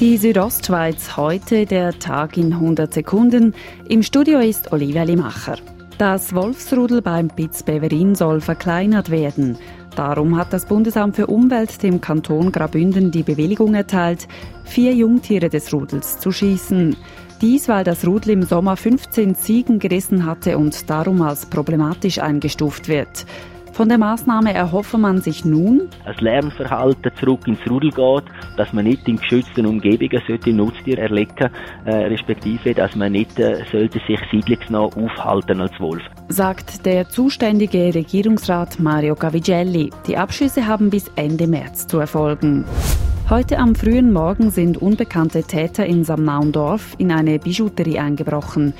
Die Südostschweiz heute, der Tag in 100 Sekunden. Im Studio ist Olivia Limacher. Das Wolfsrudel beim Pitzbeverin soll verkleinert werden. Darum hat das Bundesamt für Umwelt dem Kanton Grabünden die Bewilligung erteilt, vier Jungtiere des Rudels zu schießen. Dies, weil das Rudel im Sommer 15 Ziegen gerissen hatte und darum als problematisch eingestuft wird. Von der Maßnahme erhoffe man sich nun, ein Lärmverhalten zurück ins Rudel geht, dass man nicht in geschützten Umgebungen sollte Nutztiere erlegen, äh, respektive, dass man nicht äh, sollte sich siedlungsnah aufhalten als Wolf. Sagt der zuständige Regierungsrat Mario Gavigelli. Die Abschüsse haben bis Ende März zu erfolgen. Heute am frühen Morgen sind unbekannte Täter in Samnaundorf in eine Bijouterie eingebrochen.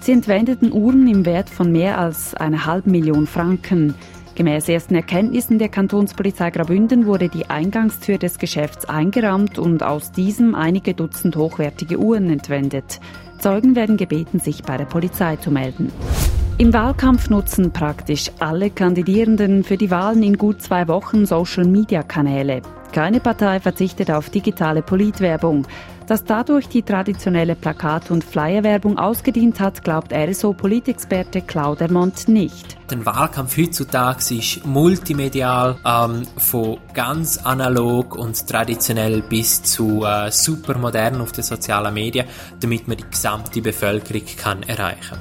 Sie entwendeten Uhren im Wert von mehr als einer halben Million Franken. Gemäß ersten Erkenntnissen der Kantonspolizei Graubünden wurde die Eingangstür des Geschäfts eingerammt und aus diesem einige Dutzend hochwertige Uhren entwendet. Zeugen werden gebeten, sich bei der Polizei zu melden. Im Wahlkampf nutzen praktisch alle Kandidierenden für die Wahlen in gut zwei Wochen Social-Media-Kanäle. Keine Partei verzichtet auf digitale Politwerbung. Dass dadurch die traditionelle Plakat- und Flyerwerbung ausgedient hat, glaubt RSO-Politexperte Claudermont nicht. Der Wahlkampf heutzutage ist multimedial, ähm, von ganz analog und traditionell bis zu äh, super modern auf den sozialen Medien, damit man die gesamte Bevölkerung kann erreichen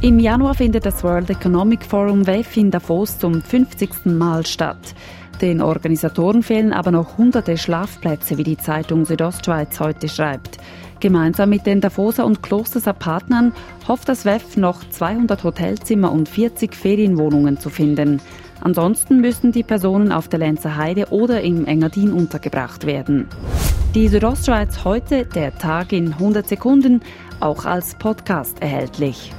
Im Januar findet das World Economic Forum WEF in Davos zum 50. Mal statt. Den Organisatoren fehlen aber noch hunderte Schlafplätze, wie die Zeitung Südostschweiz heute schreibt. Gemeinsam mit den Davoser und Klosterser Partnern hofft das WEF noch 200 Hotelzimmer und 40 Ferienwohnungen zu finden. Ansonsten müssen die Personen auf der Lenzer Heide oder im Engadin untergebracht werden. Die Südostschweiz heute, der Tag in 100 Sekunden, auch als Podcast erhältlich.